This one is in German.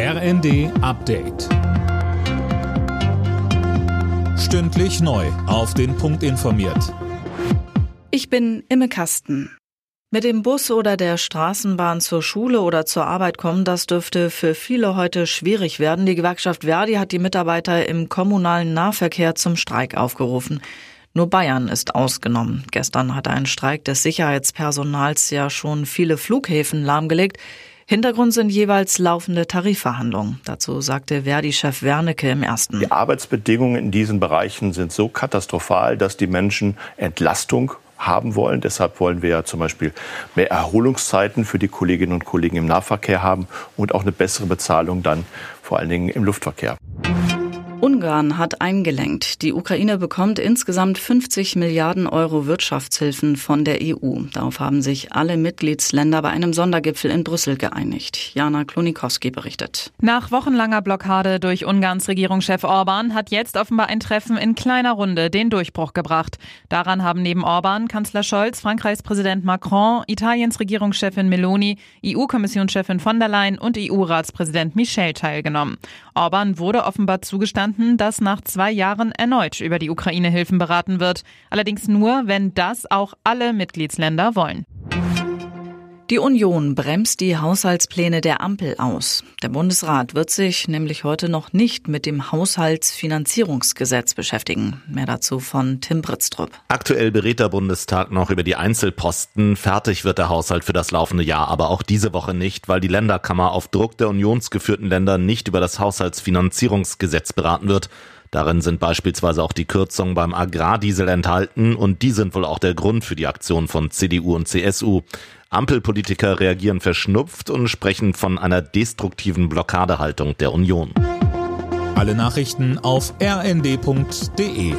RND Update. Stündlich neu. Auf den Punkt informiert. Ich bin Imme Kasten. Mit dem Bus oder der Straßenbahn zur Schule oder zur Arbeit kommen, das dürfte für viele heute schwierig werden. Die Gewerkschaft Verdi hat die Mitarbeiter im kommunalen Nahverkehr zum Streik aufgerufen. Nur Bayern ist ausgenommen. Gestern hat ein Streik des Sicherheitspersonals ja schon viele Flughäfen lahmgelegt. Hintergrund sind jeweils laufende Tarifverhandlungen. Dazu sagte Verdi-Chef Wernicke im ersten. Die Arbeitsbedingungen in diesen Bereichen sind so katastrophal, dass die Menschen Entlastung haben wollen. Deshalb wollen wir ja zum Beispiel mehr Erholungszeiten für die Kolleginnen und Kollegen im Nahverkehr haben und auch eine bessere Bezahlung dann vor allen Dingen im Luftverkehr. Ungarn hat eingelenkt. Die Ukraine bekommt insgesamt 50 Milliarden Euro Wirtschaftshilfen von der EU. Darauf haben sich alle Mitgliedsländer bei einem Sondergipfel in Brüssel geeinigt. Jana Klonikowski berichtet. Nach wochenlanger Blockade durch Ungarns Regierungschef Orban hat jetzt offenbar ein Treffen in kleiner Runde den Durchbruch gebracht. Daran haben neben Orban Kanzler Scholz, Frankreichs Präsident Macron, Italiens Regierungschefin Meloni, EU-Kommissionschefin von der Leyen und EU-Ratspräsident Michel teilgenommen. Orban wurde offenbar zugestanden, dass nach zwei Jahren erneut über die Ukraine-Hilfen beraten wird. Allerdings nur, wenn das auch alle Mitgliedsländer wollen. Die Union bremst die Haushaltspläne der Ampel aus. Der Bundesrat wird sich nämlich heute noch nicht mit dem Haushaltsfinanzierungsgesetz beschäftigen. Mehr dazu von Tim Britztrup. Aktuell berät der Bundestag noch über die Einzelposten. Fertig wird der Haushalt für das laufende Jahr aber auch diese Woche nicht, weil die Länderkammer auf Druck der unionsgeführten Länder nicht über das Haushaltsfinanzierungsgesetz beraten wird. Darin sind beispielsweise auch die Kürzungen beim Agrardiesel enthalten und die sind wohl auch der Grund für die Aktion von CDU und CSU. Ampelpolitiker reagieren verschnupft und sprechen von einer destruktiven Blockadehaltung der Union. Alle Nachrichten auf rnd.de